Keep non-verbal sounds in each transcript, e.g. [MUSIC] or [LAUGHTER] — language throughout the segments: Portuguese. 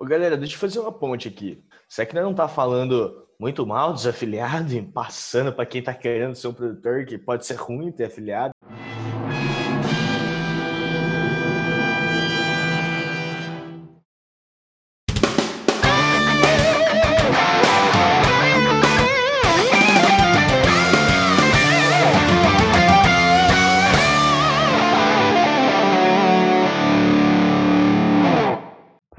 Ô, galera, deixa eu fazer uma ponte aqui. Será que não tá falando muito mal dos afiliados e passando para quem tá querendo ser um produtor que pode ser ruim ter afiliado?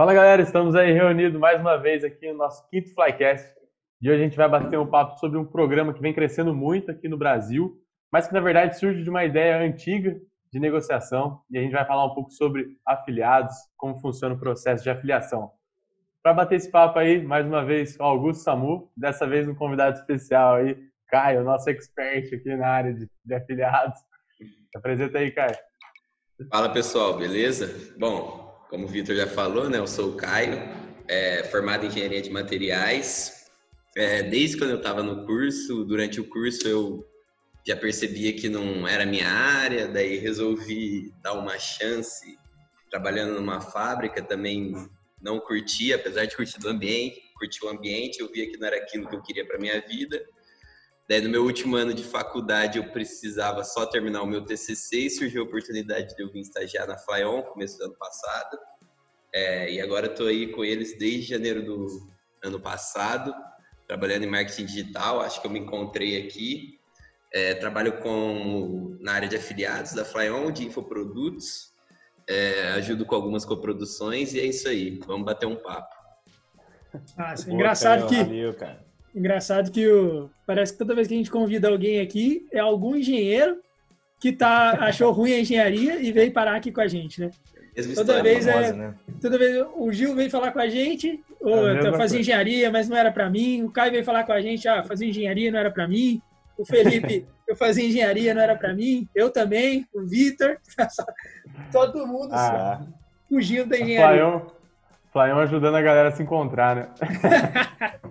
Fala galera, estamos aí reunidos mais uma vez aqui no nosso quinto Flycast. E hoje a gente vai bater um papo sobre um programa que vem crescendo muito aqui no Brasil, mas que na verdade surge de uma ideia antiga de negociação. E a gente vai falar um pouco sobre afiliados, como funciona o processo de afiliação. Para bater esse papo aí, mais uma vez, o Augusto Samu, dessa vez um convidado especial aí, Caio, nosso expert aqui na área de, de afiliados. Apresenta aí, Caio. Fala pessoal, beleza? Bom, como o Vitor já falou, né, eu sou o Caio, é, formado em engenharia de materiais. É, desde quando eu estava no curso, durante o curso eu já percebia que não era minha área, daí resolvi dar uma chance trabalhando numa fábrica, também não curti, apesar de curtir o ambiente, curtir o ambiente, eu via que não era aquilo que eu queria para minha vida. Daí, no meu último ano de faculdade, eu precisava só terminar o meu TCC e surgiu a oportunidade de eu vir estagiar na Flyon, começo do ano passado. É, e agora estou aí com eles desde janeiro do ano passado, trabalhando em marketing digital. Acho que eu me encontrei aqui. É, trabalho com, na área de afiliados da Flyon, de infoprodutos. É, ajudo com algumas coproduções e é isso aí. Vamos bater um papo. Ah, engraçado que... Valeu, cara Engraçado que o, parece que toda vez que a gente convida alguém aqui, é algum engenheiro que tá, achou ruim a engenharia e veio parar aqui com a gente, né? Toda vez famosa, é, né? toda vez o Gil veio falar com a gente, ou é eu fazia engenharia, mas não era para mim. O Caio veio falar com a gente, ah, fazia engenharia, não era para mim. O Felipe, [LAUGHS] eu fazia engenharia, não era para mim. Eu também, o Vitor, [LAUGHS] todo mundo ah, fugindo da engenharia. Flaião ajudando a galera a se encontrar, né? [LAUGHS]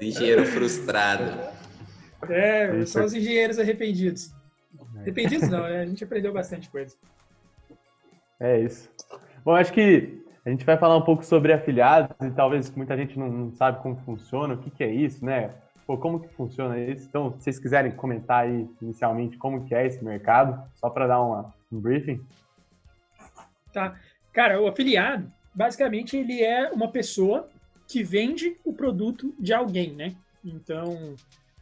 Engenheiro frustrado. É, são os engenheiros arrependidos. Arrependidos não, né? A gente aprendeu bastante coisa. É isso. Bom, acho que a gente vai falar um pouco sobre afiliados e talvez muita gente não, não sabe como funciona, o que, que é isso, né? Pô, como que funciona isso? Então, se vocês quiserem comentar aí inicialmente como que é esse mercado, só para dar uma, um briefing. Tá. Cara, o afiliado, basicamente, ele é uma pessoa que vende o produto de alguém, né? Então,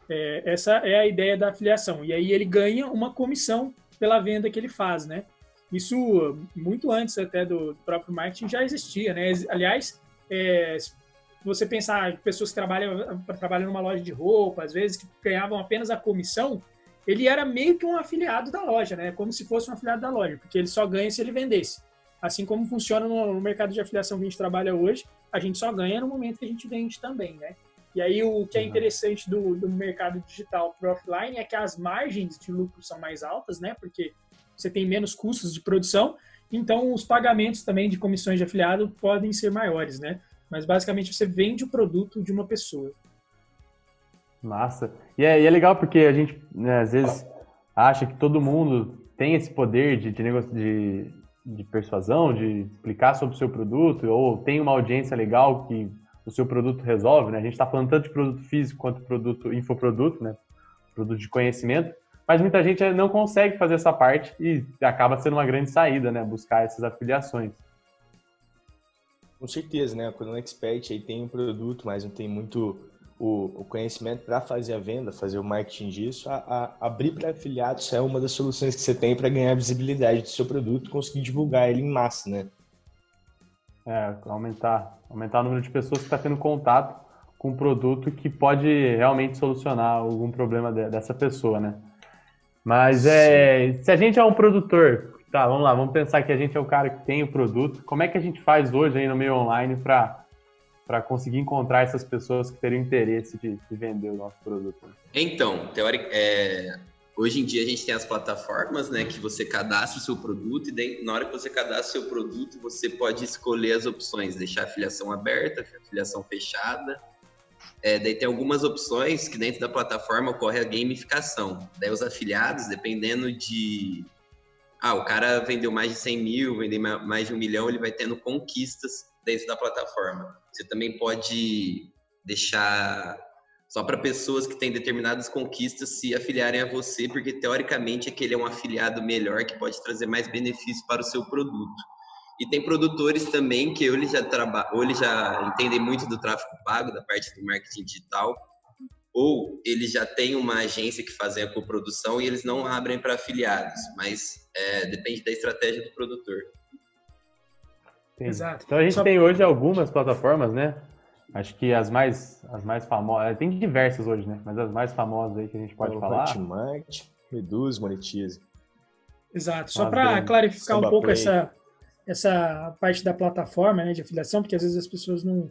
é, essa é a ideia da afiliação. E aí ele ganha uma comissão pela venda que ele faz, né? Isso muito antes até do próprio marketing já existia, né? Aliás, é, se você pensar pessoas que trabalham, trabalham numa loja de roupa, às vezes que ganhavam apenas a comissão, ele era meio que um afiliado da loja, né? Como se fosse um afiliado da loja, porque ele só ganha se ele vendesse. Assim como funciona no mercado de afiliação que a gente trabalha hoje, a gente só ganha no momento que a gente vende também, né? E aí o que é interessante do, do mercado digital para offline é que as margens de lucro são mais altas, né? Porque você tem menos custos de produção, então os pagamentos também de comissões de afiliado podem ser maiores, né? Mas basicamente você vende o produto de uma pessoa. Massa. E é, e é legal porque a gente, né, às vezes, acha que todo mundo tem esse poder de, de, de de persuasão, de explicar sobre o seu produto, ou tem uma audiência legal que o seu produto resolve, né? A gente está falando tanto de produto físico quanto produto infoproduto, né? Produto de conhecimento, mas muita gente não consegue fazer essa parte e acaba sendo uma grande saída, né? Buscar essas afiliações. Com certeza, né? Quando um expert aí tem um produto, mas não tem muito o, o conhecimento para fazer a venda, fazer o marketing disso, a, a abrir para afiliados é uma das soluções que você tem para ganhar visibilidade do seu produto, conseguir divulgar ele em massa, né? É, aumentar, aumentar o número de pessoas que está tendo contato com um produto que pode realmente solucionar algum problema de, dessa pessoa, né? Mas é, se a gente é um produtor, tá, vamos lá, vamos pensar que a gente é o cara que tem o produto, como é que a gente faz hoje aí no meio online para para conseguir encontrar essas pessoas que teriam interesse de, de vender o nosso produto? Então, teórico, é, hoje em dia a gente tem as plataformas, né, que você cadastra o seu produto e daí, na hora que você cadastra o seu produto, você pode escolher as opções, deixar a afiliação aberta, afiliação fechada. É, daí tem algumas opções que dentro da plataforma ocorre a gamificação. Daí os afiliados, dependendo de... Ah, o cara vendeu mais de 100 mil, vendeu mais de um milhão, ele vai tendo conquistas dentro da plataforma. Você também pode deixar só para pessoas que têm determinadas conquistas se afiliarem a você, porque teoricamente aquele é um afiliado melhor que pode trazer mais benefício para o seu produto. E tem produtores também que ou eles já trabalham, ou eles já entendem muito do tráfego pago, da parte do marketing digital, ou eles já têm uma agência que fazem a coprodução e eles não abrem para afiliados, mas é, depende da estratégia do produtor. Exato. Então a gente Só... tem hoje algumas plataformas, né? Acho que as mais, as mais famosas, tem diversas hoje, né? Mas as mais famosas aí que a gente pode o falar. Hotmart, reduz, monetiza. Exato. Só para clarificar um pouco essa, essa parte da plataforma né, de afiliação, porque às vezes as pessoas não,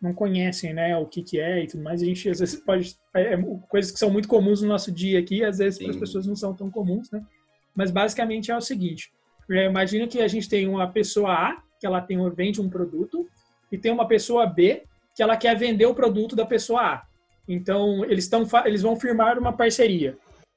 não conhecem né, o que, que é e tudo mais. A gente às vezes pode. É, é coisas que são muito comuns no nosso dia aqui, às vezes para as pessoas não são tão comuns, né? Mas basicamente é o seguinte: é, imagina que a gente tem uma pessoa A, que ela tem, vende um produto, e tem uma pessoa B, que ela quer vender o produto da pessoa A. Então, eles, tão, eles vão firmar uma parceria.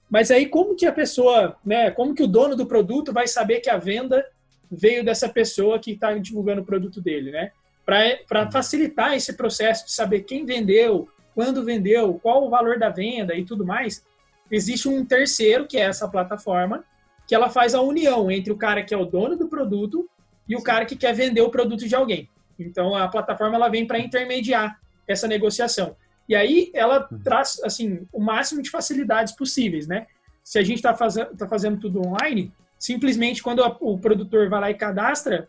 Mas aí, como que a pessoa, né, como que o dono do produto vai saber que a venda veio dessa pessoa que está divulgando o produto dele, né? Para facilitar esse processo de saber quem vendeu, quando vendeu, qual o valor da venda e tudo mais, existe um terceiro, que é essa plataforma, que ela faz a união entre o cara que é o dono do produto e o cara que quer vender o produto de alguém. Então a plataforma ela vem para intermediar essa negociação. E aí ela uhum. traz assim o máximo de facilidades possíveis, né? Se a gente está fazendo, tá fazendo tudo online, simplesmente quando a, o produtor vai lá e cadastra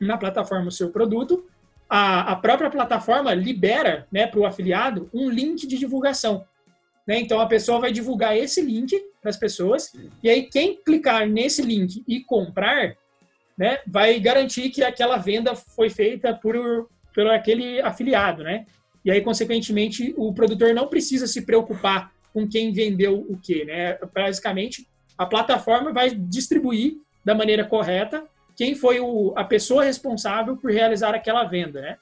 na plataforma o seu produto, a, a própria plataforma libera né, para o afiliado um link de divulgação. Né? Então a pessoa vai divulgar esse link para as pessoas, e aí quem clicar nesse link e comprar, né, vai garantir que aquela venda foi feita por, por aquele afiliado, né? E aí, consequentemente, o produtor não precisa se preocupar com quem vendeu o quê, né? Basicamente, a plataforma vai distribuir da maneira correta quem foi o, a pessoa responsável por realizar aquela venda, né?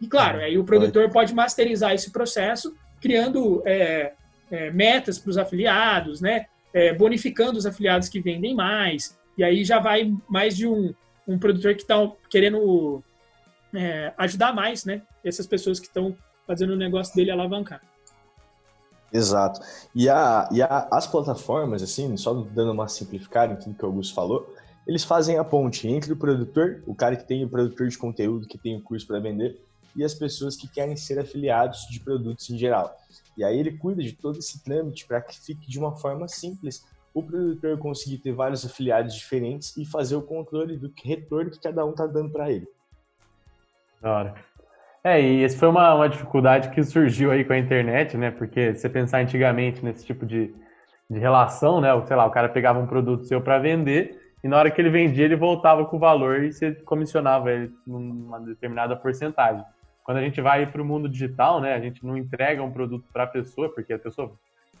E claro, aí o produtor pode masterizar esse processo, criando é, é, metas para os afiliados, né? É, bonificando os afiliados que vendem mais, e aí já vai mais de um, um produtor que está querendo é, ajudar mais, né? Essas pessoas que estão fazendo o negócio dele alavancar. Exato. E, a, e a, as plataformas, assim, só dando uma simplificada em tudo que o Augusto falou, eles fazem a ponte entre o produtor, o cara que tem o produtor de conteúdo, que tem o curso para vender, e as pessoas que querem ser afiliados de produtos em geral. E aí ele cuida de todo esse trâmite para que fique de uma forma simples, o produtor conseguir ter vários afiliados diferentes e fazer o controle do retorno que cada um está dando para ele. Da hora. É, e essa foi uma, uma dificuldade que surgiu aí com a internet, né? Porque você pensar antigamente nesse tipo de, de relação, né? Sei lá, o cara pegava um produto seu para vender e na hora que ele vendia, ele voltava com o valor e você comissionava ele numa determinada porcentagem. Quando a gente vai para o mundo digital, né? A gente não entrega um produto para a pessoa, porque a pessoa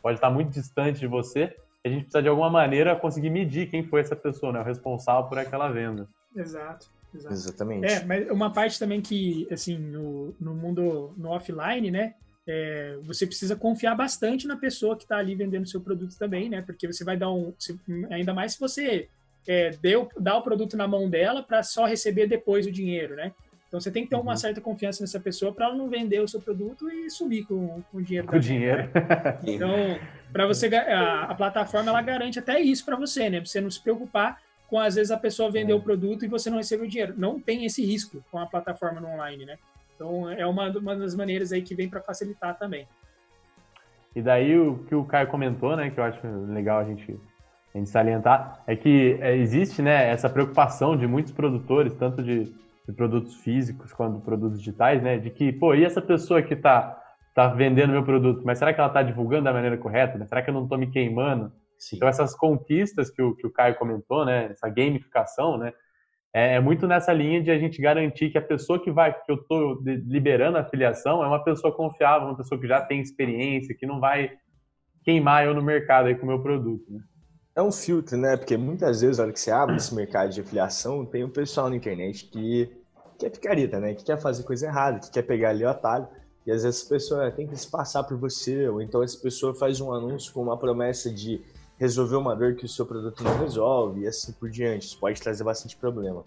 pode estar muito distante de você, a gente precisa de alguma maneira conseguir medir quem foi essa pessoa, né? O responsável por aquela venda. Exato. Exato. Exatamente. É, mas uma parte também que, assim, no, no mundo no offline, né? É, você precisa confiar bastante na pessoa que está ali vendendo seu produto também, né? Porque você vai dar um. Ainda mais se você é, deu, dá o produto na mão dela para só receber depois o dinheiro, né? Então você tem que ter uma uhum. certa confiança nessa pessoa para ela não vender o seu produto e sumir com, com o dinheiro. Com o dinheiro. Né? Então, para você a, a, plataforma ela garante até isso para você, né? Pra você não se preocupar com às vezes a pessoa vender é. o produto e você não receber o dinheiro. Não tem esse risco com a plataforma no online, né? Então é uma, uma das maneiras aí que vem para facilitar também. E daí o que o Caio comentou, né, que eu acho legal a gente, a gente salientar, é que é, existe, né, essa preocupação de muitos produtores, tanto de de produtos físicos quanto produtos digitais, né? De que, pô, e essa pessoa que está tá vendendo meu produto, mas será que ela está divulgando da maneira correta? Né? Será que eu não estou me queimando? Sim. Então essas conquistas que o, que o Caio comentou, né? Essa gamificação, né? É, é, muito nessa linha de a gente garantir que a pessoa que vai, que eu estou liberando a afiliação, é uma pessoa confiável, uma pessoa que já tem experiência, que não vai queimar eu no mercado aí com o meu produto, né? É um filtro, né? Porque muitas vezes, na hora que você abre esse mercado de afiliação, tem um pessoal na internet que, que é picareta, né? Que quer fazer coisa errada, que quer pegar ali o atalho. E às vezes essa pessoa tem que se passar por você, ou então essa pessoa faz um anúncio com uma promessa de resolver uma dor que o seu produto não resolve, e assim por diante. Isso pode trazer bastante problema.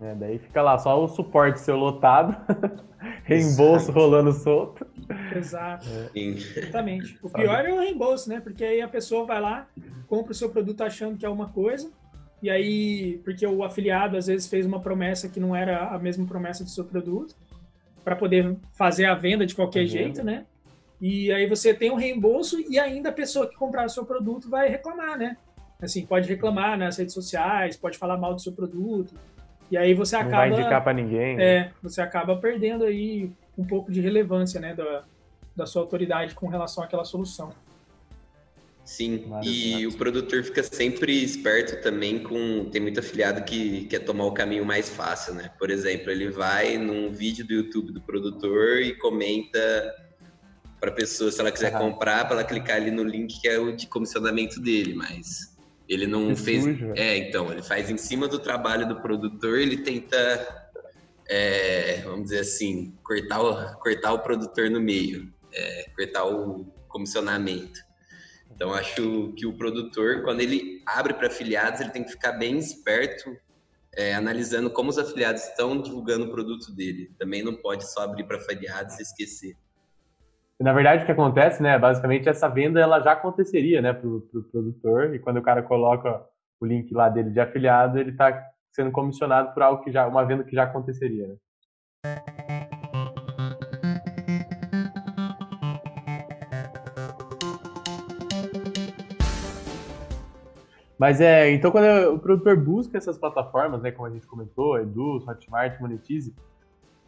É, daí fica lá só o suporte seu lotado, [LAUGHS] reembolso Exato. rolando solto. Exato. É. Exatamente. O pior é o reembolso, né? Porque aí a pessoa vai lá, compra o seu produto achando que é uma coisa, e aí, porque o afiliado às vezes fez uma promessa que não era a mesma promessa do seu produto, para poder fazer a venda de qualquer uhum. jeito, né? E aí você tem um reembolso e ainda a pessoa que comprar o seu produto vai reclamar, né? Assim, pode reclamar nas redes sociais, pode falar mal do seu produto. E aí você acaba. Não vai indicar para ninguém. Né? É, você acaba perdendo aí um pouco de relevância, né, da, da sua autoridade com relação àquela solução. Sim, e o produtor fica sempre esperto também com. Tem muito afiliado que quer tomar o caminho mais fácil, né? Por exemplo, ele vai num vídeo do YouTube do produtor e comenta para a pessoa, se ela quiser uhum. comprar, para ela clicar ali no link que é o de comissionamento dele, mas ele não que fez. Sujo. É, então, ele faz em cima do trabalho do produtor, ele tenta, é, vamos dizer assim, cortar o, cortar o produtor no meio, é, cortar o comissionamento. Então, acho que o produtor, quando ele abre para afiliados, ele tem que ficar bem esperto, é, analisando como os afiliados estão divulgando o produto dele. Também não pode só abrir para afiliados e esquecer. Na verdade, o que acontece, né, basicamente essa venda ela já aconteceria, né, para o pro produtor, e quando o cara coloca o link lá dele de afiliado, ele está sendo comissionado por algo que já, uma venda que já aconteceria, né? Mas é, então quando o produtor busca essas plataformas, né, como a gente comentou, Edu, Hotmart, Monetize,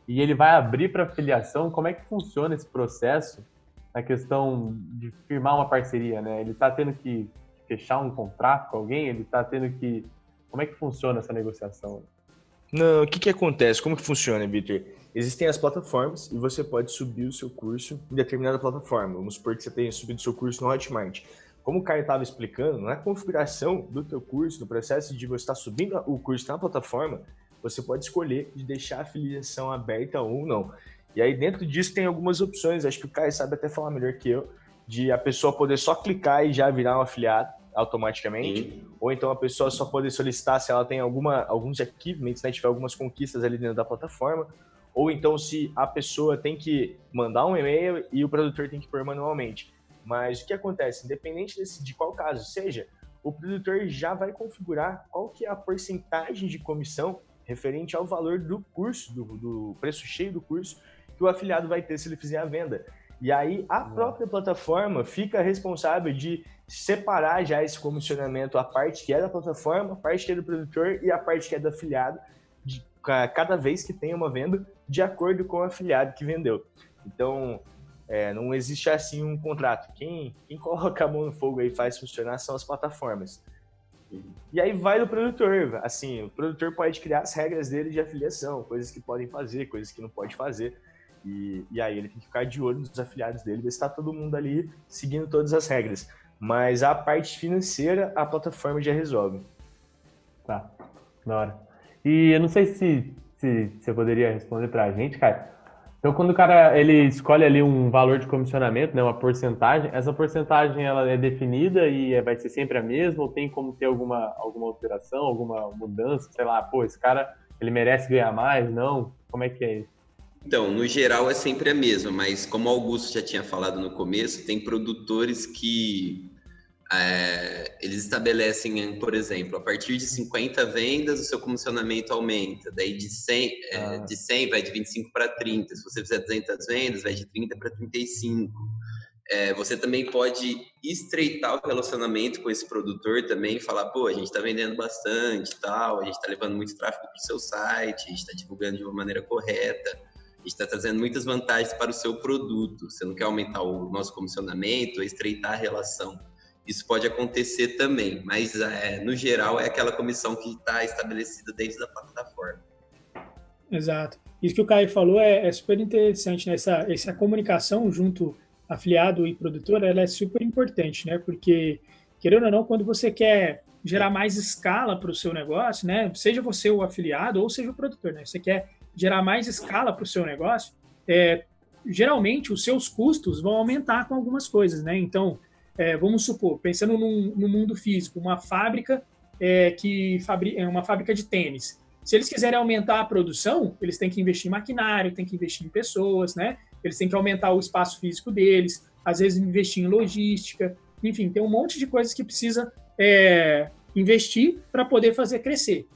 e ele vai abrir para filiação, como é que funciona esse processo na questão de firmar uma parceria, né? Ele está tendo que fechar um contrato com alguém? Ele está tendo que... Como é que funciona essa negociação? Não, o que, que acontece? Como que funciona, Victor? Existem as plataformas e você pode subir o seu curso em determinada plataforma. Vamos supor que você tenha subido o seu curso no Hotmart. Como o Caio estava explicando, na configuração do teu curso, no processo de você estar subindo o curso na plataforma, você pode escolher de deixar a filiação aberta ou não. E aí dentro disso tem algumas opções, acho que o Caio sabe até falar melhor que eu, de a pessoa poder só clicar e já virar um afiliado automaticamente, Sim. ou então a pessoa só poder solicitar se ela tem alguma, alguns achievements, né, tiver algumas conquistas ali dentro da plataforma, ou então se a pessoa tem que mandar um e-mail e o produtor tem que pôr manualmente. Mas o que acontece, independente desse, de qual caso seja, o produtor já vai configurar qual que é a porcentagem de comissão referente ao valor do curso, do, do preço cheio do curso que o afiliado vai ter se ele fizer a venda. E aí a própria plataforma fica responsável de separar já esse comissionamento, a parte que é da plataforma, a parte que é do produtor e a parte que é do afiliado, de, cada vez que tem uma venda, de acordo com o afiliado que vendeu. Então, é, não existe assim um contrato. Quem, quem [LAUGHS] coloca a mão no fogo e faz funcionar são as plataformas. E aí vai do produtor. Assim, o produtor pode criar as regras dele de afiliação, coisas que podem fazer, coisas que não pode fazer. E, e aí ele tem que ficar de olho nos afiliados dele, ver se está todo mundo ali seguindo todas as regras. Mas a parte financeira, a plataforma já resolve. Tá, na hora. E eu não sei se, se você poderia responder para a gente, cara. Então, quando o cara ele escolhe ali um valor de comissionamento, né, uma porcentagem, essa porcentagem ela é definida e é, vai ser sempre a mesma ou tem como ter alguma, alguma alteração, alguma mudança, sei lá, pô, esse cara ele merece ganhar mais, não? Como é que é isso? Então, no geral é sempre a mesma, mas como o Augusto já tinha falado no começo, tem produtores que é, eles estabelecem, por exemplo, a partir de 50 vendas, o seu comissionamento aumenta. Daí de 100, é, ah. de 100 vai de 25 para 30. Se você fizer 200 vendas, vai de 30 para 35. É, você também pode estreitar o relacionamento com esse produtor também, falar, pô, a gente está vendendo bastante tal, a gente está levando muito tráfego para o seu site, a gente está divulgando de uma maneira correta, a gente está trazendo muitas vantagens para o seu produto. Você não quer aumentar o nosso comissionamento, estreitar a relação isso pode acontecer também, mas é, no geral é aquela comissão que está estabelecida dentro da plataforma. Exato. Isso que o Caio falou é, é super interessante, né? Essa, essa comunicação junto afiliado e produtor, ela é super importante, né? Porque, querendo ou não, quando você quer gerar mais escala para o seu negócio, né? Seja você o afiliado ou seja o produtor, né? Você quer gerar mais escala para o seu negócio, é, geralmente os seus custos vão aumentar com algumas coisas, né? Então, é, vamos supor, pensando no mundo físico, uma fábrica é, que fabri é uma fábrica de tênis. Se eles quiserem aumentar a produção, eles têm que investir em maquinário, têm que investir em pessoas, né? Eles têm que aumentar o espaço físico deles, às vezes investir em logística, enfim, tem um monte de coisas que precisa é, investir para poder fazer crescer.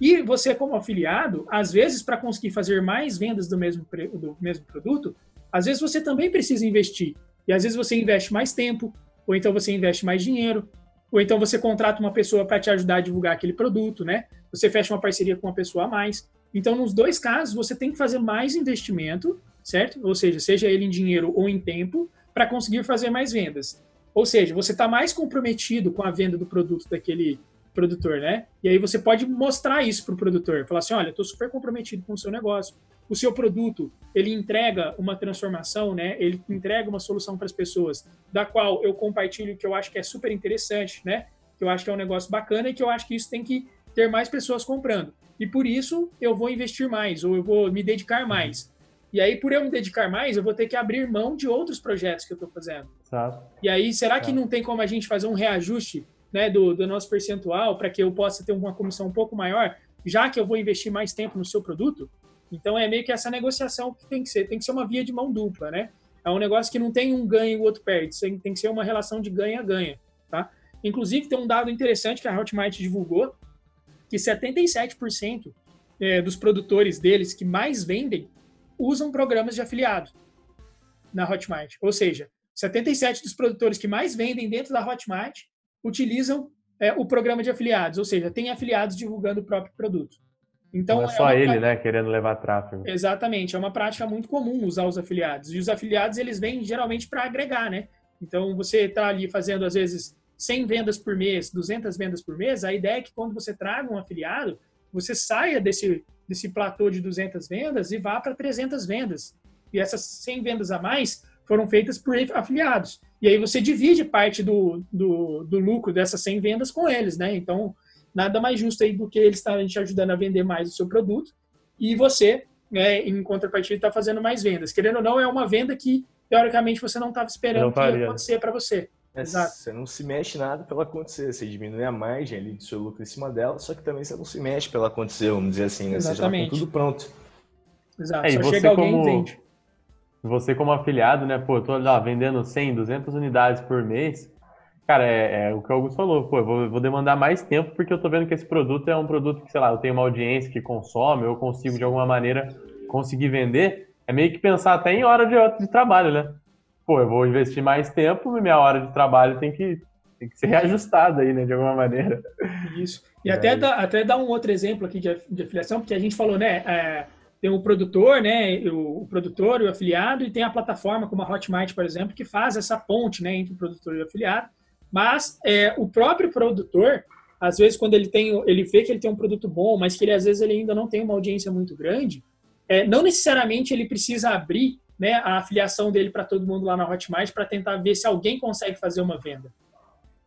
E você, como afiliado, às vezes, para conseguir fazer mais vendas do mesmo, do mesmo produto, às vezes você também precisa investir. E às vezes você investe mais tempo, ou então você investe mais dinheiro, ou então você contrata uma pessoa para te ajudar a divulgar aquele produto, né? Você fecha uma parceria com uma pessoa a mais. Então, nos dois casos, você tem que fazer mais investimento, certo? Ou seja, seja ele em dinheiro ou em tempo, para conseguir fazer mais vendas. Ou seja, você está mais comprometido com a venda do produto daquele produtor, né? E aí você pode mostrar isso para o produtor, falar assim, olha, estou super comprometido com o seu negócio. O seu produto, ele entrega uma transformação, né? Ele entrega uma solução para as pessoas, da qual eu compartilho que eu acho que é super interessante, né? Que eu acho que é um negócio bacana e que eu acho que isso tem que ter mais pessoas comprando. E por isso eu vou investir mais ou eu vou me dedicar mais. E aí, por eu me dedicar mais, eu vou ter que abrir mão de outros projetos que eu estou fazendo. Exato. E aí, será que não tem como a gente fazer um reajuste né, do, do nosso percentual para que eu possa ter uma comissão um pouco maior, já que eu vou investir mais tempo no seu produto. Então é meio que essa negociação que tem que ser, tem que ser uma via de mão dupla, né? É um negócio que não tem um ganho e o outro perde, tem que ser uma relação de ganha-ganha, tá? Inclusive tem um dado interessante que a Hotmart divulgou, que 77% é, dos produtores deles que mais vendem usam programas de afiliado na Hotmart. Ou seja, 77 dos produtores que mais vendem dentro da Hotmart utilizam é, o programa de afiliados, ou seja, tem afiliados divulgando o próprio produto. Então, Não é, é só ele, né, querendo levar tráfego. Exatamente, é uma prática muito comum usar os afiliados. E os afiliados, eles vêm geralmente para agregar, né? Então, você está ali fazendo, às vezes, 100 vendas por mês, 200 vendas por mês, a ideia é que quando você traga um afiliado, você saia desse, desse platô de 200 vendas e vá para 300 vendas. E essas 100 vendas a mais foram feitas por afiliados. E aí você divide parte do, do, do lucro dessas 100 vendas com eles, né? Então, nada mais justo aí do que eles estarem te ajudando a vender mais o seu produto e você, né, em contrapartida, está fazendo mais vendas. Querendo ou não, é uma venda que, teoricamente, você não estava esperando que ia acontecer para você. É, Exato. Você não se mexe nada pela acontecer, você diminui a margem ali do seu lucro em cima dela, só que também você não se mexe pela acontecer, vamos dizer assim, né? Exatamente. Você já tá com tudo pronto. Exato, é, só chega alguém como... e vende você como afiliado, né, pô, tô lá vendendo 100, 200 unidades por mês, cara, é, é o que o Augusto falou, pô, eu vou, vou, demandar mais tempo porque eu tô vendo que esse produto é um produto que, sei lá, eu tenho uma audiência que consome, eu consigo de alguma maneira conseguir vender, é meio que pensar até em hora de, de trabalho, né? Pô, eu vou investir mais tempo e minha hora de trabalho tem que, tem que ser reajustada aí, né, de alguma maneira. Isso. E, e até, dá, até dar um outro exemplo aqui de, de afiliação, porque a gente falou, né, é, tem o produtor, né, o, o, produtor e o afiliado, e tem a plataforma como a Hotmart, por exemplo, que faz essa ponte, né, entre o produtor e o afiliado. Mas é, o próprio produtor, às vezes, quando ele tem, ele vê que ele tem um produto bom, mas que ele às vezes ele ainda não tem uma audiência muito grande, é, não necessariamente ele precisa abrir né, a afiliação dele para todo mundo lá na Hotmart para tentar ver se alguém consegue fazer uma venda.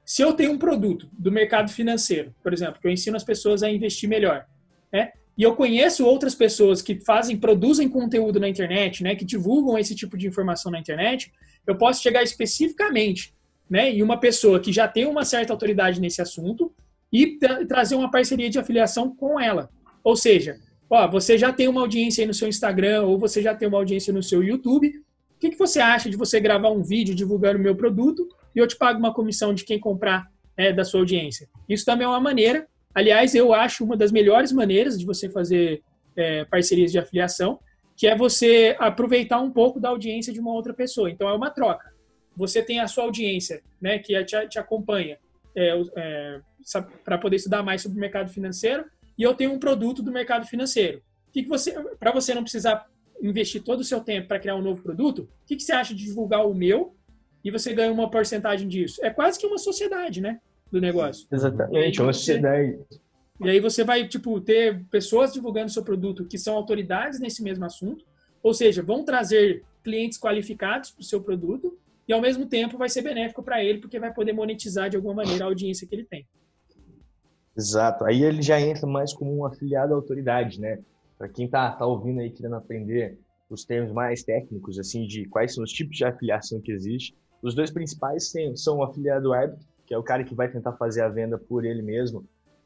Se eu tenho um produto do mercado financeiro, por exemplo, que eu ensino as pessoas a investir melhor, né? E eu conheço outras pessoas que fazem, produzem conteúdo na internet, né, que divulgam esse tipo de informação na internet. Eu posso chegar especificamente, né, em uma pessoa que já tem uma certa autoridade nesse assunto e tra trazer uma parceria de afiliação com ela. Ou seja, ó, você já tem uma audiência aí no seu Instagram ou você já tem uma audiência no seu YouTube. O que, que você acha de você gravar um vídeo divulgando o meu produto e eu te pago uma comissão de quem comprar é, da sua audiência? Isso também é uma maneira Aliás, eu acho uma das melhores maneiras de você fazer é, parcerias de afiliação, que é você aproveitar um pouco da audiência de uma outra pessoa. Então, é uma troca. Você tem a sua audiência, né, que te, te acompanha é, é, para poder estudar mais sobre o mercado financeiro, e eu tenho um produto do mercado financeiro. Que que você, para você não precisar investir todo o seu tempo para criar um novo produto, o que, que você acha de divulgar o meu e você ganha uma porcentagem disso? É quase que uma sociedade, né? do negócio. Exatamente, uma sociedade. E aí você vai, tipo, ter pessoas divulgando seu produto que são autoridades nesse mesmo assunto, ou seja, vão trazer clientes qualificados para o seu produto e, ao mesmo tempo, vai ser benéfico para ele, porque vai poder monetizar de alguma maneira a audiência que ele tem. Exato. Aí ele já entra mais como um afiliado à autoridade, né? Para quem tá, tá ouvindo aí, querendo aprender os termos mais técnicos, assim, de quais são os tipos de afiliação que existe. Os dois principais são o afiliado árbitro que é o cara que vai tentar fazer a venda por ele mesmo,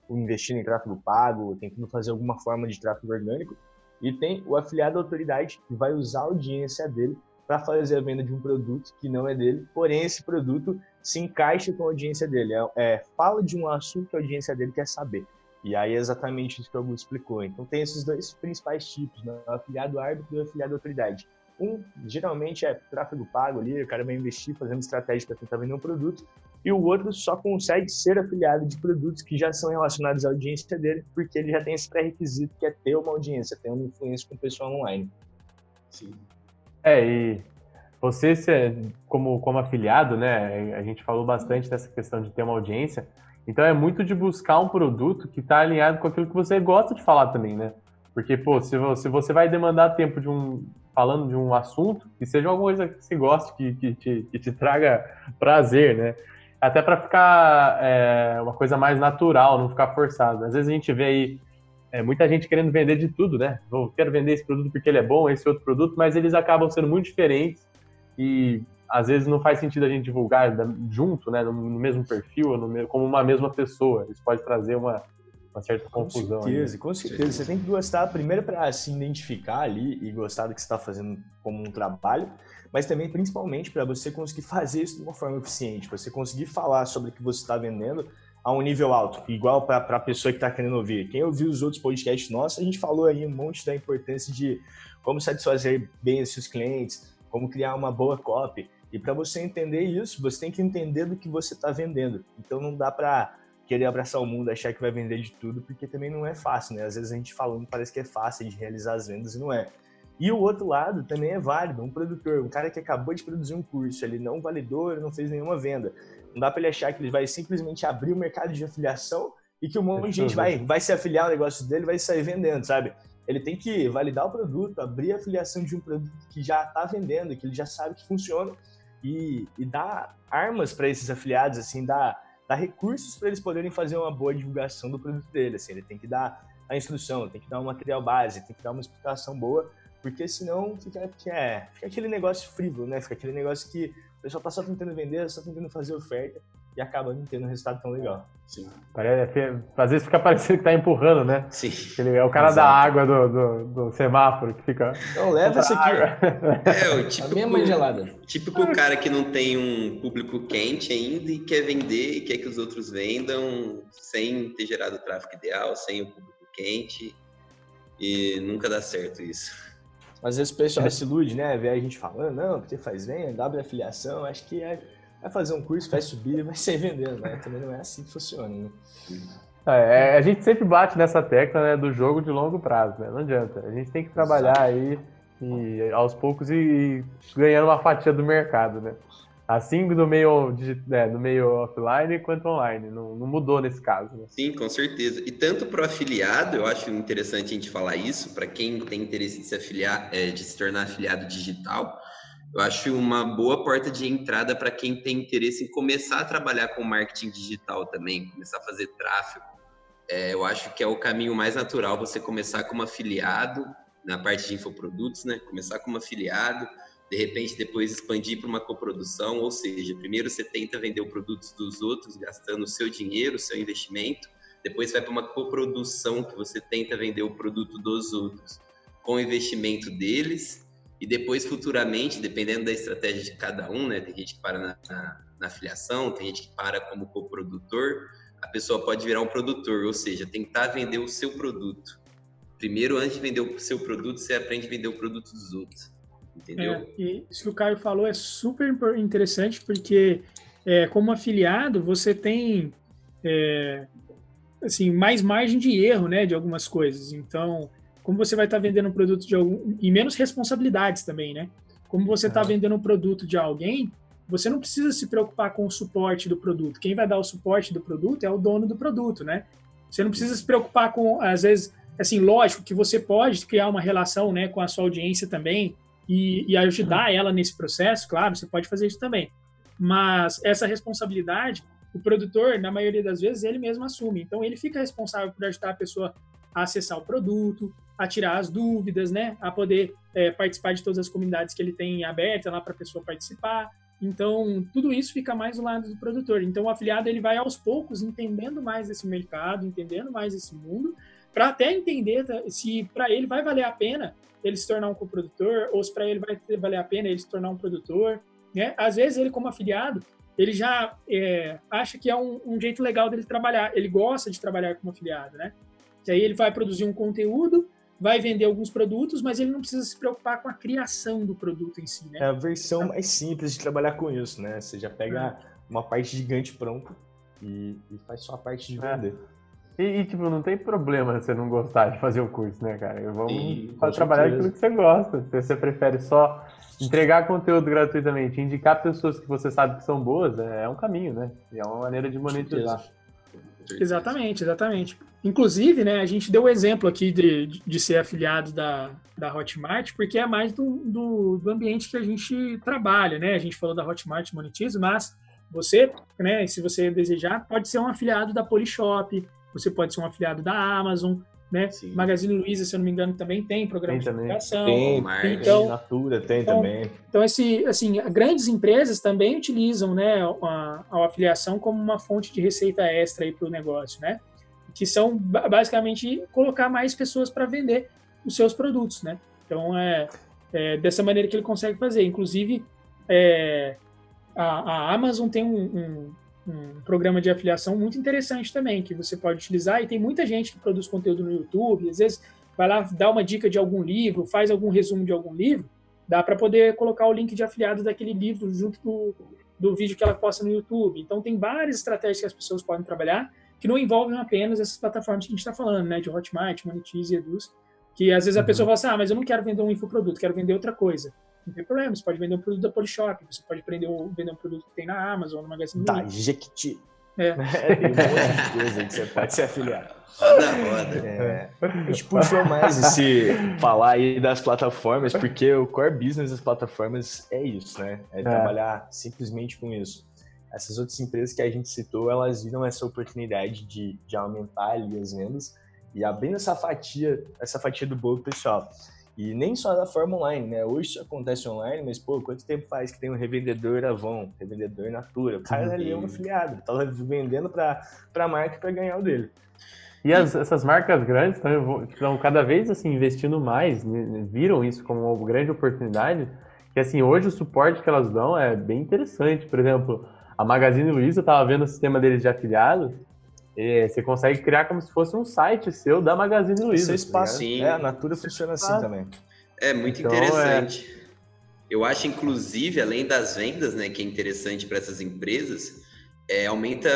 investindo em tráfego pago, tentando fazer alguma forma de tráfego orgânico. E tem o afiliado autoridade, que vai usar a audiência dele para fazer a venda de um produto que não é dele, porém esse produto se encaixa com a audiência dele. É, é, fala de um assunto que a audiência dele quer saber. E aí é exatamente isso que o Augusto explicou. Então tem esses dois principais tipos, né? o afiliado árbitro e o afiliado autoridade. Um, geralmente, é tráfego pago ali, o cara vai investir fazendo estratégia para tentar vender um produto, e o outro só consegue ser afiliado de produtos que já são relacionados à audiência dele, porque ele já tem esse pré-requisito que é ter uma audiência, ter uma influência com o pessoal online. Sim. É, e você, como, como afiliado, né, a gente falou bastante dessa questão de ter uma audiência, então é muito de buscar um produto que está alinhado com aquilo que você gosta de falar também, né? Porque, pô, se você, se você vai demandar tempo de um, falando de um assunto, que seja alguma coisa que você goste, que, que, te, que te traga prazer, né? Até para ficar é, uma coisa mais natural, não ficar forçado. Às vezes a gente vê aí é, muita gente querendo vender de tudo, né? Vou quero vender esse produto porque ele é bom, esse outro produto, mas eles acabam sendo muito diferentes e às vezes não faz sentido a gente divulgar junto, né, no mesmo perfil, no, como uma mesma pessoa. Isso pode trazer uma, uma certa confusão. Com certeza, com certeza. Você tem que gostar, primeiro, para se identificar ali e gostar do que você está fazendo como um trabalho, mas também, principalmente, para você conseguir fazer isso de uma forma eficiente, você conseguir falar sobre o que você está vendendo a um nível alto, igual para a pessoa que está querendo ouvir. Quem ouviu os outros podcasts nossos, a gente falou aí um monte da importância de como satisfazer bem os seus clientes, como criar uma boa copy. E para você entender isso, você tem que entender do que você está vendendo. Então não dá para querer abraçar o mundo, achar que vai vender de tudo, porque também não é fácil, né? Às vezes a gente falando parece que é fácil de realizar as vendas e não é. E o outro lado também é válido. Um produtor, um cara que acabou de produzir um curso, ele não validou, ele não fez nenhuma venda. Não dá para ele achar que ele vai simplesmente abrir o mercado de afiliação e que um monte de gente vai, vai se afiliar ao negócio dele vai sair vendendo, sabe? Ele tem que validar o produto, abrir a afiliação de um produto que já está vendendo, que ele já sabe que funciona e, e dar armas para esses afiliados, assim, dar dar recursos para eles poderem fazer uma boa divulgação do produto dele. Assim, ele tem que dar a instrução, tem que dar um material base, tem que dar uma explicação boa, porque senão fica, fica aquele negócio frívolo, né? Fica aquele negócio que pessoal está só tentando vender, só tentando fazer oferta e acaba não tendo um resultado tão legal. Sim. Parece, às vezes fica parecendo que tá empurrando, né? Sim. Ele é o cara Exato. da água do, do, do, semáforo que fica. Não, leva esse aqui. É, o típico, a minha mãe gelada. Típico cara que não tem um público quente ainda e quer vender e quer que os outros vendam sem ter gerado o tráfego ideal, sem o público quente. E nunca dá certo isso. Às vezes o pessoal se ilude, né? Vê a gente falando, não, porque faz venda, W afiliação, acho que é vai fazer um curso, vai subir e vai sair vendendo, né? Também não é assim que funciona, né? É, a gente sempre bate nessa tecla né, do jogo de longo prazo, né? Não adianta. A gente tem que trabalhar aí e, aos poucos e, e ganhando uma fatia do mercado, né? Assim no meio, né, no meio offline quanto online. Não, não mudou nesse caso. Né? Sim, com certeza. E tanto para o afiliado, eu acho interessante a gente falar isso, para quem tem interesse de se afiliar, é, de se tornar afiliado digital, eu acho uma boa porta de entrada para quem tem interesse em começar a trabalhar com marketing digital também, começar a fazer tráfego. É, eu acho que é o caminho mais natural você começar como afiliado na parte de infoprodutos, né? Começar como afiliado, de repente depois expandir para uma coprodução, ou seja, primeiro você tenta vender o produto dos outros, gastando o seu dinheiro, o seu investimento, depois vai para uma coprodução que você tenta vender o produto dos outros com o investimento deles e depois futuramente, dependendo da estratégia de cada um, né? Tem gente que para na, na, na afiliação, tem gente que para como coprodutor, a pessoa pode virar um produtor, ou seja, tentar vender o seu produto. Primeiro, antes de vender o seu produto, você aprende a vender o produto dos outros. Entendeu? É, e isso que o Caio falou é super interessante, porque é, como afiliado, você tem é, assim, mais margem de erro né, de algumas coisas. Então, como você vai estar tá vendendo um produto de algum. e menos responsabilidades também, né? Como você está vendendo um produto de alguém, você não precisa se preocupar com o suporte do produto. Quem vai dar o suporte do produto é o dono do produto, né? Você não precisa se preocupar com, às vezes, assim, lógico que você pode criar uma relação, né, com a sua audiência também e, e ajudar ela nesse processo, claro, você pode fazer isso também. Mas essa responsabilidade, o produtor, na maioria das vezes, ele mesmo assume. Então, ele fica responsável por ajudar a pessoa a acessar o produto, a tirar as dúvidas, né? A poder é, participar de todas as comunidades que ele tem aberta lá para a pessoa participar. Então, tudo isso fica mais do lado do produtor. Então, o afiliado ele vai aos poucos entendendo mais esse mercado, entendendo mais esse mundo, para até entender se para ele vai valer a pena ele se tornar um coprodutor ou se para ele vai valer a pena ele se tornar um produtor. Né? Às vezes, ele, como afiliado, ele já é, acha que é um, um, jeito legal dele trabalhar. Ele gosta de trabalhar como afiliado, né? E aí ele vai produzir um conteúdo vai vender alguns produtos, mas ele não precisa se preocupar com a criação do produto em si, né? É a versão mais simples de trabalhar com isso, né? Você já pega é. uma parte gigante pronta e, e, faz só a parte de vender. É. E, e, tipo, não tem problema você não gostar de fazer o curso, né, cara? Vamos Sim, trabalhar aquilo que você gosta. Se você prefere só entregar conteúdo gratuitamente, indicar pessoas que você sabe que são boas, é, é um caminho, né? E é uma maneira de monetizar. Exatamente, exatamente. Inclusive, né, a gente deu o exemplo aqui de, de ser afiliado da, da Hotmart, porque é mais do, do, do, ambiente que a gente trabalha, né? A gente falou da Hotmart Monetize, mas você, né, se você desejar, pode ser um afiliado da Polishop, você pode ser um afiliado da Amazon, né? Sim. Magazine Luiza, se eu não me engano, também tem programa tem de divulgação. Tem, então, Natura tem então, também. Então, esse, assim, grandes empresas também utilizam, né, a, a afiliação como uma fonte de receita extra aí para o negócio, né? Que são basicamente colocar mais pessoas para vender os seus produtos, né? Então, é, é, dessa maneira que ele consegue fazer. Inclusive, é, a, a Amazon tem um, um um programa de afiliação muito interessante também, que você pode utilizar. E tem muita gente que produz conteúdo no YouTube, às vezes vai lá dar uma dica de algum livro, faz algum resumo de algum livro, dá para poder colocar o link de afiliado daquele livro junto do, do vídeo que ela posta no YouTube. Então, tem várias estratégias que as pessoas podem trabalhar que não envolvem apenas essas plataformas que a gente está falando, né, de Hotmart, Monetize e Eduz, que às vezes a uhum. pessoa fala assim, ah, mas eu não quero vender um infoproduto, quero vender outra coisa. Não tem problema, você pode vender um produto da Polishop, você pode vender um produto que tem na Amazon, no Magazine Luiza. Da Jequiti. É. [LAUGHS] é. Tem um monte de coisa que você pode se afiliar. Roda, roda. É. A gente puxou mais esse falar aí das plataformas, porque o core business das plataformas é isso, né? É, é, trabalhar simplesmente com isso. Essas outras empresas que a gente citou, elas viram essa oportunidade de, de aumentar ali as vendas e abrindo essa fatia, essa fatia do bolo pessoal. E nem só da forma online, né? Hoje isso acontece online, mas, pô, quanto tempo faz que tem um revendedor Avon, revendedor Natura? O cara ali é um afiliado, tá vendendo para a marca para ganhar o dele. E as, essas marcas grandes estão cada vez assim investindo mais, né, né, viram isso como uma grande oportunidade. Que assim, hoje o suporte que elas dão é bem interessante. Por exemplo, a Magazine Luiza estava vendo o sistema deles de afiliados é, você consegue criar como se fosse um site seu da Magazine Luiza. Esse espaço, Sim. É, a Natura funciona assim também. É muito então, interessante. É... Eu acho, inclusive, além das vendas, né, que é interessante para essas empresas, é, aumenta,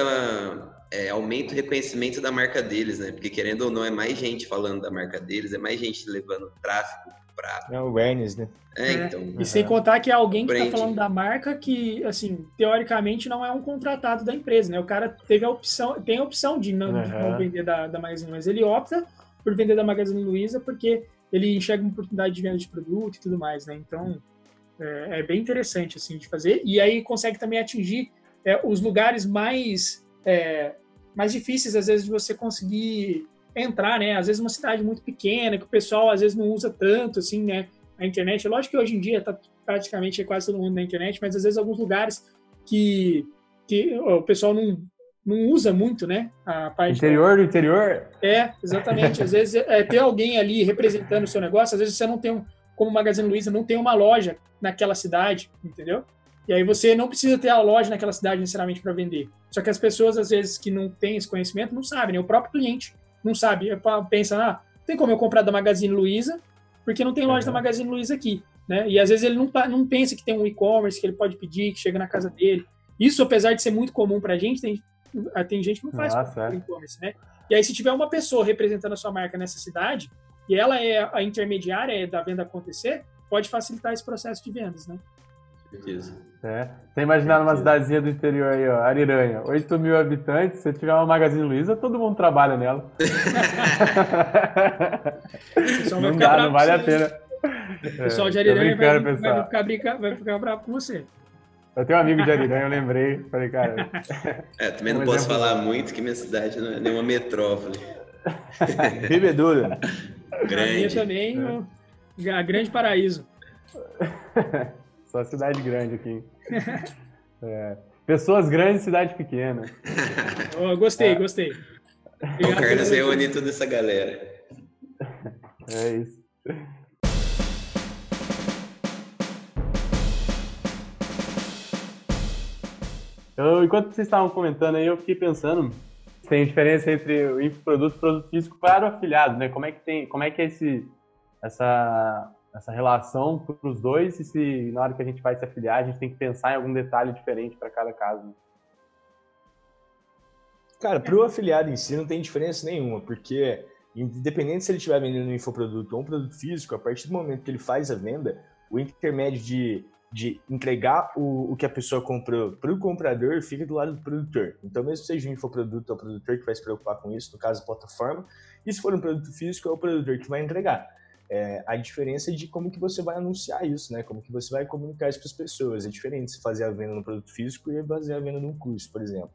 é, aumenta o reconhecimento da marca deles, né? Porque querendo ou não, é mais gente falando da marca deles, é mais gente levando tráfego para. É o awareness, né? É, então. E sem contar que é alguém que está falando da marca que, assim, teoricamente não é um contratado da empresa, né? O cara teve a opção, tem a opção de não, uhum. de não vender da, da Magazine Luiza. Ele opta por vender da Magazine Luiza porque ele enxerga uma oportunidade de venda de produto e tudo mais, né? Então, é, é bem interessante, assim, de fazer. E aí consegue também atingir é, os lugares mais, é, mais difíceis, às vezes, de você conseguir entrar, né? Às vezes uma cidade muito pequena, que o pessoal às vezes não usa tanto, assim, né? A internet. Lógico que hoje em dia está praticamente quase todo mundo na internet, mas às vezes alguns lugares que, que o pessoal não, não usa muito, né? A parte interior do interior. É, exatamente. Às vezes é, ter alguém ali representando o seu negócio, às vezes você não tem, um, como Magazine Luiza, não tem uma loja naquela cidade, entendeu? E aí você não precisa ter a loja naquela cidade necessariamente para vender. Só que as pessoas, às vezes, que não têm esse conhecimento, não sabem, né? O próprio cliente não sabe, é pensa, ah, tem como eu comprar da Magazine Luiza, porque não tem loja uhum. da Magazine Luiza aqui, né? E às vezes ele não, não pensa que tem um e-commerce que ele pode pedir, que chega na casa dele. Isso, apesar de ser muito comum pra gente, tem, ah, tem gente que não faz e-commerce, né? E aí, se tiver uma pessoa representando a sua marca nessa cidade, e ela é a intermediária da venda acontecer, pode facilitar esse processo de vendas, né? Certeza. É. Você imaginar numa cidadezinha do interior aí, ó, Ariranha, 8 mil habitantes, se tiver uma Magazine Luiza, todo mundo trabalha nela. [LAUGHS] não dá, não vale a pena. O pessoal de Ariranha vai, vai, ficar brincar, vai ficar bravo com você. Eu tenho um amigo de Ariranha, eu lembrei, falei, cara... [LAUGHS] É, também não um posso falar muito que minha cidade não é nenhuma metrópole. [LAUGHS] Bebedouro. Grande. A minha também, é. a grande paraíso. Só cidade grande aqui. É. Pessoas grandes, cidade pequena. [LAUGHS] Oh, gostei, é. gostei. [LAUGHS] o Carlos reúne toda essa galera. É isso. Eu, enquanto vocês estavam comentando aí, eu fiquei pensando tem diferença entre o infoproduto e o produto físico para o afiliado, né? Como é que tem, como é que é esse, essa, essa relação para os dois e se na hora que a gente vai se afiliar a gente tem que pensar em algum detalhe diferente para cada caso? Cara, para o afiliado em si não tem diferença nenhuma, porque independente se ele estiver vendendo um infoproduto ou um produto físico, a partir do momento que ele faz a venda, o intermédio de de entregar o, o que a pessoa comprou para o comprador fica do lado do produtor. Então, mesmo seja um infoproduto, é o produtor que vai se preocupar com isso, no caso, a plataforma, e se for um produto físico, é o produtor que vai entregar. É, a diferença é de como que você vai anunciar isso, né? Como que você vai comunicar isso para as pessoas. É diferente se fazer a venda no produto físico e fazer a venda num curso, por exemplo.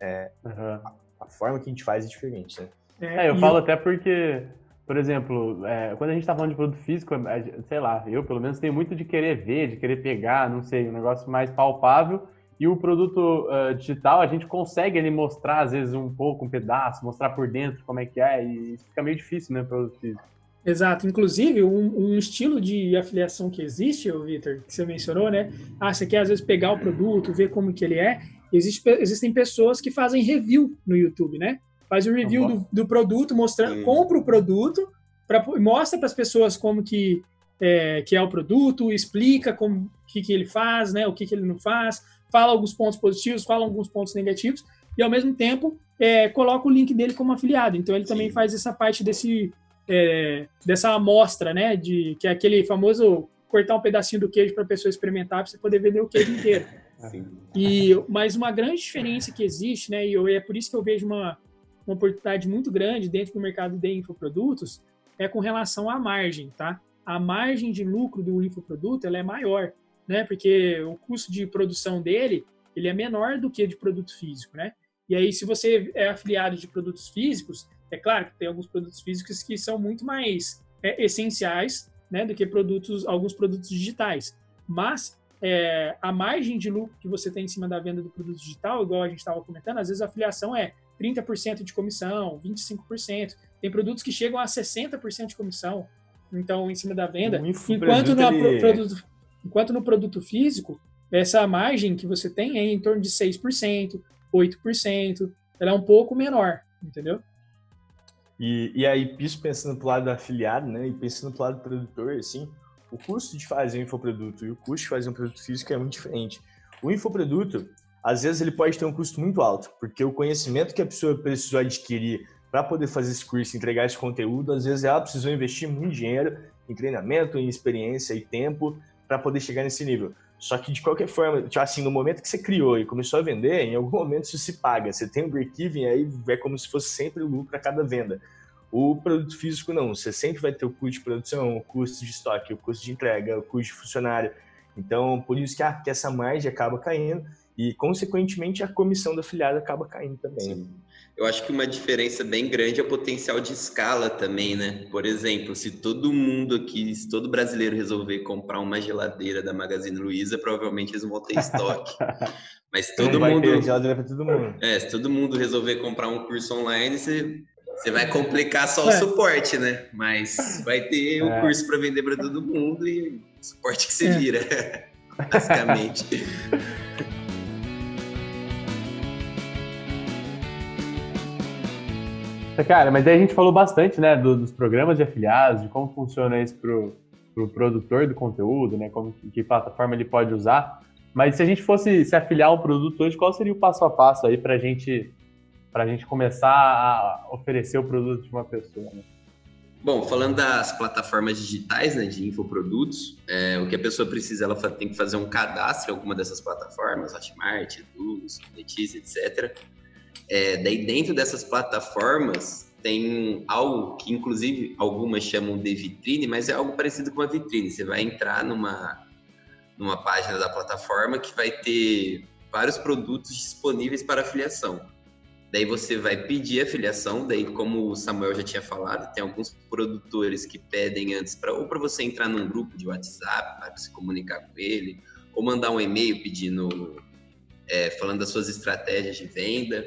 É, uhum. a, a, forma que a gente faz é diferente, né? É, eu falo até porque por exemplo, é, quando a gente está falando de produto físico, é, sei lá, eu pelo menos tenho muito de querer ver, de querer pegar, não sei, um negócio mais palpável. E o produto uh, digital, a gente consegue ele mostrar, às vezes, um pouco, um pedaço, mostrar por dentro como é que é, e fica meio difícil, né, produto físico. Exato. Inclusive, um, um, estilo de afiliação que existe, Vitor, que você mencionou, né? Ah, você quer às vezes pegar o produto, ver como que ele é. Existe, existem pessoas que fazem review no YouTube, né? faz o review uhum. do, do, produto, mostrando, compra o produto, pra, mostra para as pessoas como que é, que é o produto, explica como que, que ele faz, né, o que, que ele não faz, fala alguns pontos positivos, fala alguns pontos negativos, e ao mesmo tempo é, coloca o link dele como afiliado. Então ele Sim. também faz essa parte desse é, dessa amostra, né, de que é aquele famoso cortar um pedacinho do queijo para a pessoa experimentar para você poder vender o queijo inteiro. [LAUGHS] Sim. E mas uma grande diferença que existe, né, e eu, é por isso que eu vejo uma uma oportunidade muito grande dentro do mercado de infoprodutos é com relação à margem, tá? A margem de lucro do infoproduto ela é maior, né? Porque o custo de produção dele ele é menor do que de produto físico, né? E aí, se você é afiliado de produtos físicos, é claro que tem alguns produtos físicos que são muito mais é, essenciais, né, do que produtos, alguns produtos digitais. Mas é, a margem de lucro que você tem em cima da venda do produto digital, igual a gente estava comentando, às vezes a afiliação é 30% de comissão, 25%. Tem produtos que chegam a 60% de comissão, então, em cima da venda. Enquanto no, ele... produto, enquanto no produto físico, essa margem que você tem é em torno de 6%, 8%. Ela é um pouco menor, entendeu? E, e aí, isso pensando pro lado do afiliado, né? E pensando pro lado do produtor, assim, o custo de fazer um infoproduto e o custo de fazer um produto físico é muito diferente. O infoproduto, às vezes ele pode ter um custo muito alto, porque o conhecimento que a pessoa precisou adquirir para poder fazer esse curso, entregar esse conteúdo, às vezes ela precisou investir muito dinheiro em treinamento, em experiência e tempo para poder chegar nesse nível. Só que de qualquer forma, tipo assim, no momento que você criou e começou a vender, em algum momento isso se paga. Você tem um break-even aí, é como se fosse sempre lucro a cada venda. O produto físico não, você sempre vai ter o custo de produção, o custo de estoque, o custo de entrega, o custo de funcionário. Então, por isso que, que essa margem acaba caindo e, consequentemente, a comissão do afiliado acaba caindo também. Sim. Eu acho que uma diferença bem grande é o potencial de escala também, né? Por exemplo, se todo mundo aqui, se todo brasileiro resolver comprar uma geladeira da Magazine Luiza, provavelmente eles vão ter estoque. [LAUGHS] Mas todo Não mundo. Vai ter geladeira para todo mundo. É, se todo mundo resolver comprar um curso online, você, você vai complicar só o é. suporte, né? Mas vai ter [LAUGHS] o é. um curso para vender para todo mundo e o suporte que se é. vira, [LAUGHS] basicamente. Cara, mas aí a gente falou bastante, né, do, dos programas de afiliados, de como funciona isso pro, pro produtor do conteúdo, né, como que, plataforma ele pode usar. Mas se a gente fosse se afiliar um produto hoje, qual seria o passo a passo aí para a gente para gente começar a oferecer o produto de uma pessoa? Né? Bom, falando das plataformas digitais, né, de infoprodutos, é, o que a pessoa precisa, ela tem que fazer um cadastro em alguma dessas plataformas, Hotmart, Eduz, Letizia, etc. É, daí dentro dessas plataformas tem algo que inclusive algumas chamam de vitrine, mas é algo parecido com uma vitrine. Você vai entrar numa, numa página da plataforma que vai ter vários produtos disponíveis para afiliação. Daí você vai pedir a filiação, daí como o Samuel já tinha falado, tem alguns produtores que pedem antes para ou para você entrar num grupo de WhatsApp para se comunicar com ele, ou mandar um e-mail pedindo, é, falando das suas estratégias de venda.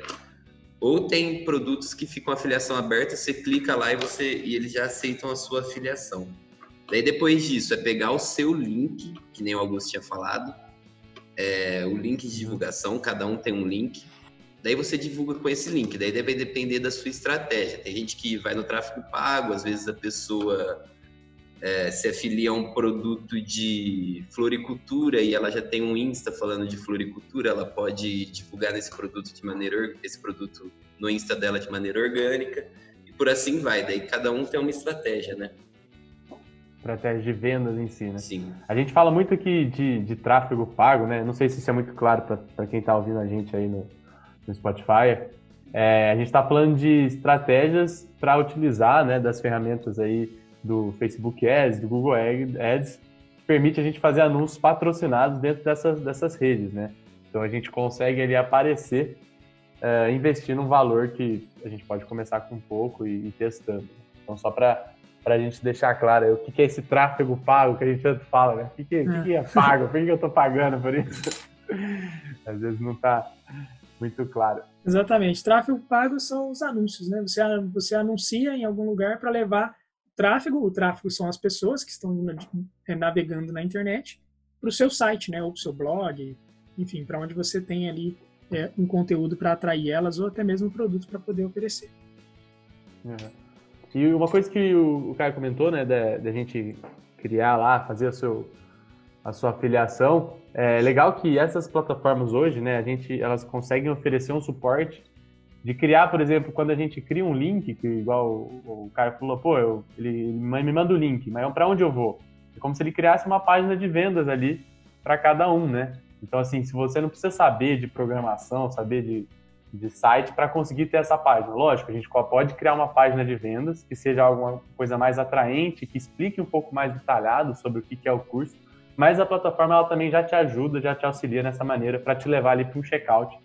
Ou tem produtos que ficam afiliação aberta, você clica lá e você e eles já aceitam a sua afiliação. Daí depois disso é pegar o seu link, que nem o Augusto tinha falado, é, o link de divulgação, cada um tem um link. Daí você divulga com esse link, daí deve depender da sua estratégia. Tem gente que vai no tráfego pago, às vezes a pessoa é, se afilia a um produto de floricultura e ela já tem um Insta falando de floricultura, ela pode divulgar esse produto de maneira esse produto no Insta dela de maneira orgânica e por assim vai. Daí cada um tem uma estratégia, né? Estratégia de vendas em si, né? Sim. A gente fala muito aqui de, de tráfego pago, né? Não sei se isso é muito claro para quem está ouvindo a gente aí no, no Spotify. É, a gente está falando de estratégias para utilizar, né, das ferramentas aí do Facebook Ads, do Google Ads, permite a gente fazer anúncios patrocinados dentro dessas, dessas redes, né? Então a gente consegue ali aparecer uh, investindo um valor que a gente pode começar com um pouco e, e testando. Então só para para a gente deixar claro o que, que, é esse tráfego pago que a gente tanto fala, né? O que, que, é. que, que é pago? Por que, que eu estou pagando por isso? Às vezes não está muito claro. Exatamente. Tráfego pago são os anúncios, né? Você, você anuncia em algum lugar para levar tráfego, o tráfego são as pessoas que estão é, navegando na internet para o seu site, né, ou para o seu blog, enfim, para onde você tem ali é, um conteúdo para atrair elas ou até mesmo um produto para poder oferecer. É. E uma coisa que o, Caio comentou, né, da, da gente criar lá, fazer a, seu, a sua afiliação, é legal que essas plataformas hoje, né, a gente, elas conseguem oferecer um suporte de criar, por exemplo, quando a gente cria um link, que igual o, o cara falou, pô, eu, ele, me manda o link, mas para onde eu vou? É como se ele criasse uma página de vendas ali para cada um, né? Então, assim, se você não precisa saber de programação, saber de, de site para conseguir ter essa página. Lógico, a gente pode criar uma página de vendas que seja alguma coisa mais atraente, que explique um pouco mais detalhado sobre o que é o curso, mas a plataforma ela também já te ajuda, já te auxilia nessa maneira para te levar ali para um checkout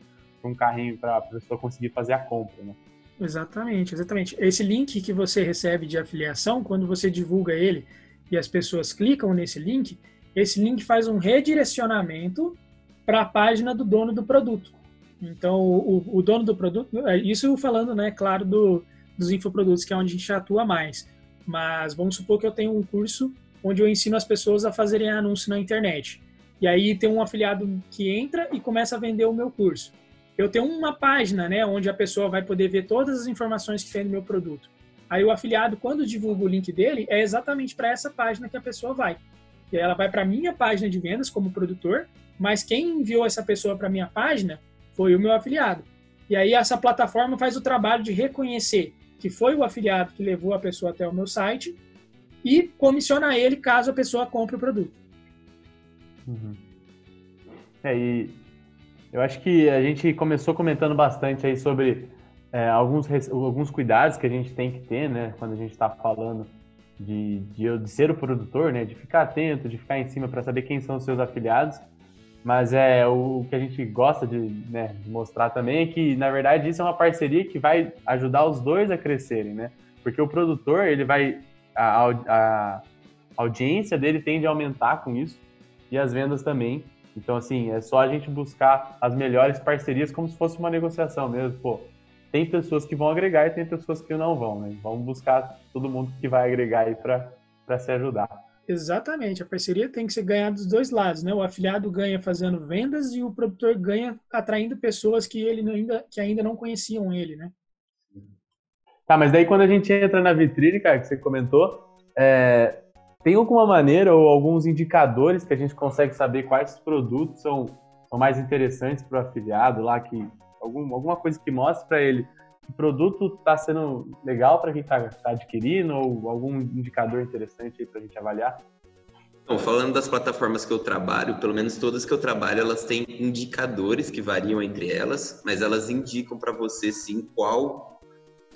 um carrinho para a pessoa conseguir fazer a compra, né? Exatamente, exatamente. Esse link que você recebe de afiliação, quando você divulga ele e as pessoas clicam nesse link, esse link faz um redirecionamento para a página do dono do produto. Então, o, o, dono do produto, é, isso falando, né, claro, do, dos infoprodutos, que é onde a gente atua mais. Mas vamos supor que eu tenho um curso onde eu ensino as pessoas a fazerem anúncio na internet. E aí tem um afiliado que entra e começa a vender o meu curso eu tenho uma página, né, onde a pessoa vai poder ver todas as informações que tem no meu produto. Aí o afiliado, quando divulga o link dele, é exatamente para essa página que a pessoa vai. E ela vai para a minha página de vendas como produtor, mas quem enviou essa pessoa para minha página foi o meu afiliado. E aí essa plataforma faz o trabalho de reconhecer que foi o afiliado que levou a pessoa até o meu site e comissiona ele caso a pessoa compre o produto. Uhum. É, e eu acho que a gente começou comentando bastante aí sobre é, alguns, alguns cuidados que a gente tem que ter, né, quando a gente está falando de, de, de, ser o produtor, né, de ficar atento, de ficar em cima para saber quem são os seus afiliados. Mas é o, o que a gente gosta de, né, de mostrar também é que, na verdade, isso é uma parceria que vai ajudar os dois a crescerem, né? Porque o produtor, ele vai. A, a, a audiência dele tende a aumentar com isso e as vendas também. Então, assim, é só a gente buscar as melhores parcerias como se fosse uma negociação mesmo. Pô, tem pessoas que vão agregar e tem pessoas que não vão, né? Vamos buscar todo mundo que vai agregar aí para se ajudar. Exatamente, a parceria tem que ser ganhar dos dois lados, né? O afiliado ganha fazendo vendas e o produtor ganha atraindo pessoas que ele ainda, que ainda não conheciam ele, né? Tá, mas daí quando a gente entra na vitrine, cara, que você comentou, é, tem alguma maneira ou alguns indicadores que a gente consegue saber quais produtos são, são mais interessantes para o afiliado lá, que algum, alguma coisa que mostre para ele que produto está sendo legal para quem está tá adquirindo ou algum indicador interessante para a gente avaliar? Falando das plataformas que eu trabalho, pelo menos todas que eu trabalho, elas têm indicadores que variam entre elas, mas elas indicam para você sim qual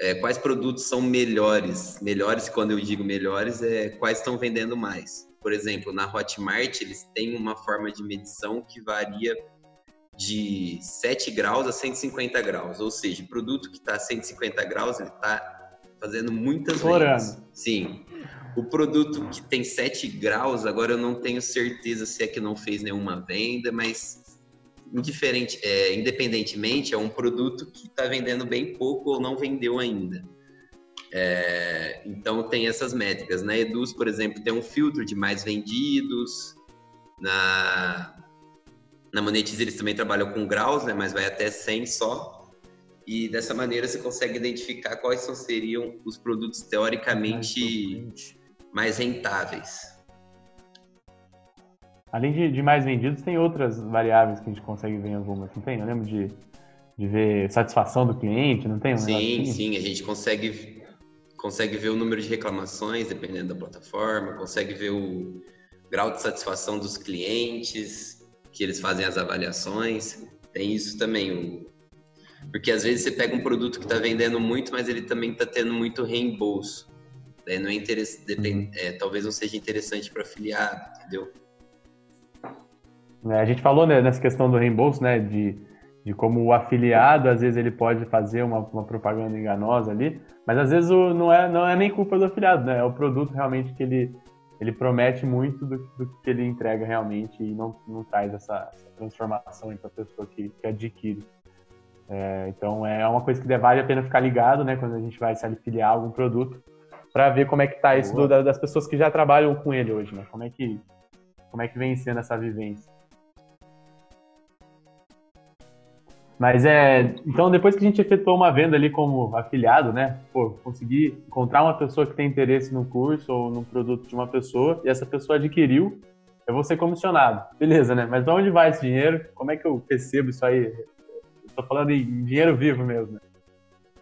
é, quais produtos são melhores. Melhores, quando eu digo melhores, é quais estão vendendo mais. Por exemplo, na Hotmart, eles têm uma forma de medição que varia de 7 graus a 150 graus. Ou seja, o produto que está a 150 graus, ele está fazendo muitas vendas. Sim. O produto que tem 7 graus, agora eu não tenho certeza se é que não fez nenhuma venda, mas indiferente, é, independentemente, é um produto que está vendendo bem pouco ou não vendeu ainda. É, então tem essas métricas. Na Eduz, por exemplo, tem um filtro de mais vendidos. Na, na Monetize eles também trabalham com graus, né, mas vai até 100 só. E dessa maneira você consegue identificar quais são, seriam os produtos teoricamente mais rentáveis. Além de, de, mais vendidos, tem outras variáveis que a gente consegue ver em algumas, não tem? Eu lembro de, de ver satisfação do cliente, não tem? Um sim, sim, a gente consegue, consegue ver o número de reclamações, dependendo da plataforma, consegue ver o grau de satisfação dos clientes, que eles fazem as avaliações. Tem isso também, porque às vezes você pega um produto que está vendendo muito, mas ele também está tendo muito reembolso. Daí não é interessante, depend... é, talvez não seja interessante para afiliado, entendeu? É, a gente falou né, nessa questão do reembolso, né, de, de como o afiliado, às vezes, ele pode fazer uma, uma propaganda enganosa ali, mas às vezes o, não, é, não é nem culpa do afiliado, né? É o produto realmente que ele, ele promete muito do, do que ele entrega realmente e não, não traz essa, essa transformação para a pessoa que, que adquire. É, então é uma coisa que vale a pena ficar ligado, né, quando a gente vai se afiliar a algum produto, para ver como é que está isso do, das pessoas que já trabalham com ele hoje, né? Como é que como é que vem sendo essa vivência? Mas é. Então, depois que a gente efetuou uma venda ali como afiliado, né? Pô, conseguir encontrar uma pessoa que tem interesse no curso ou no produto de uma pessoa e essa pessoa adquiriu, eu vou ser comissionado. Beleza, né? Mas de onde vai esse dinheiro? Como é que eu recebo isso aí? Estou falando em dinheiro vivo mesmo. Né?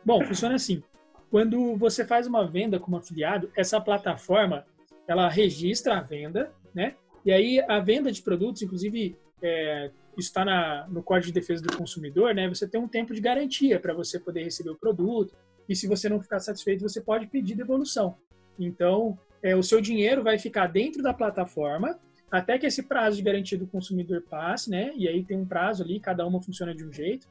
Bom, funciona assim. Quando você faz uma venda como afiliado, essa plataforma ela registra a venda, né? E aí a venda de produtos, inclusive, é, isso está no Código de Defesa do Consumidor, né? Você tem um tempo de garantia para você poder receber o produto. E se você não ficar satisfeito, você pode pedir devolução. Então, é, o seu dinheiro vai ficar dentro da plataforma até que esse prazo de garantia do consumidor passe, né? E aí tem um prazo ali, cada uma funciona de um jeito.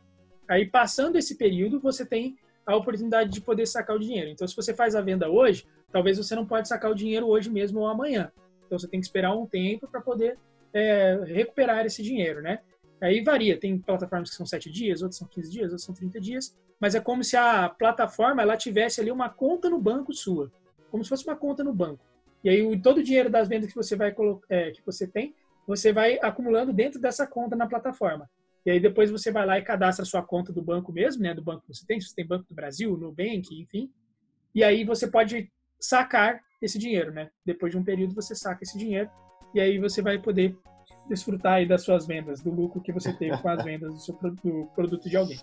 Aí, passando esse período, você tem a oportunidade de poder sacar o dinheiro. Então, se você faz a venda hoje, talvez você não pode sacar o dinheiro hoje mesmo ou amanhã. Então, você tem que esperar um tempo para poder é, recuperar esse dinheiro, né? Aí varia, tem plataformas que são 7 dias, outras são 15 dias, outras são 30 dias, mas é como se a plataforma ela tivesse ali uma conta no banco sua, como se fosse uma conta no banco. E aí todo o dinheiro das vendas que você vai é, que você tem, você vai acumulando dentro dessa conta na plataforma. E aí depois você vai lá e cadastra a sua conta do banco mesmo, né, do banco que você tem, se você tem Banco do Brasil, Nubank, enfim. E aí você pode sacar esse dinheiro, né? Depois de um período você saca esse dinheiro e aí você vai poder desfrutar aí das suas vendas, do lucro que você teve com as vendas do, seu, do produto de alguém.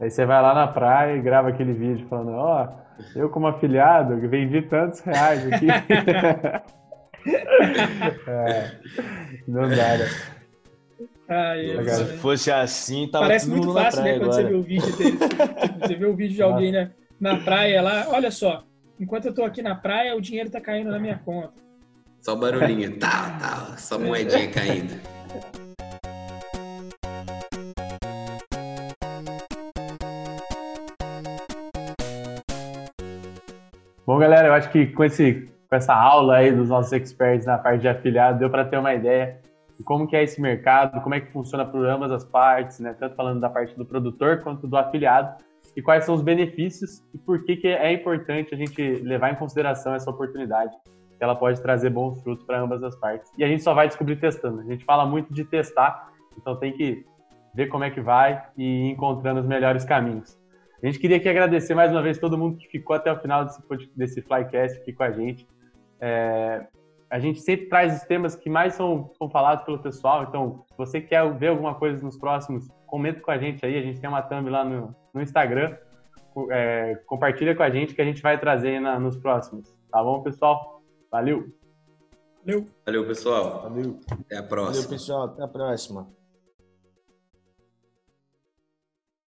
Aí você vai lá na praia e grava aquele vídeo falando, ó, oh, eu como afiliado vendi tantos reais aqui. [LAUGHS] é, não dá, né? Ah, Se fosse assim, tava Parece muito fácil, né? Quando agora. você vê o vídeo dele. você vê o vídeo de alguém né, na praia lá, olha só, enquanto eu tô aqui na praia, o dinheiro tá caindo na minha conta. Só barulhinho, tá, tá, só moedinha caindo. Bom, galera, eu acho que com, esse, com essa aula aí dos nossos experts na parte de afiliado, deu para ter uma ideia de como que é esse mercado, como é que funciona por ambas as partes, né? Tanto falando da parte do produtor quanto do afiliado, e quais são os benefícios e por que, que é importante a gente levar em consideração essa oportunidade que ela pode trazer bons frutos para ambas as partes. E a gente só vai descobrir testando. A gente fala muito de testar, então tem que ver como é que vai e ir encontrando os melhores caminhos. A gente queria aqui agradecer mais uma vez todo mundo que ficou até o final desse, desse Flycast aqui com a gente. É, a gente sempre traz os temas que mais são, são falados pelo pessoal, então se você quer ver alguma coisa nos próximos, comenta com a gente aí, a gente tem uma thumb lá no, no Instagram, é, compartilha com a gente que a gente vai trazer na, nos próximos. Tá bom, pessoal? Valeu. Valeu. Valeu, pessoal. Valeu. Até a próxima. Valeu, pessoal. Até a próxima.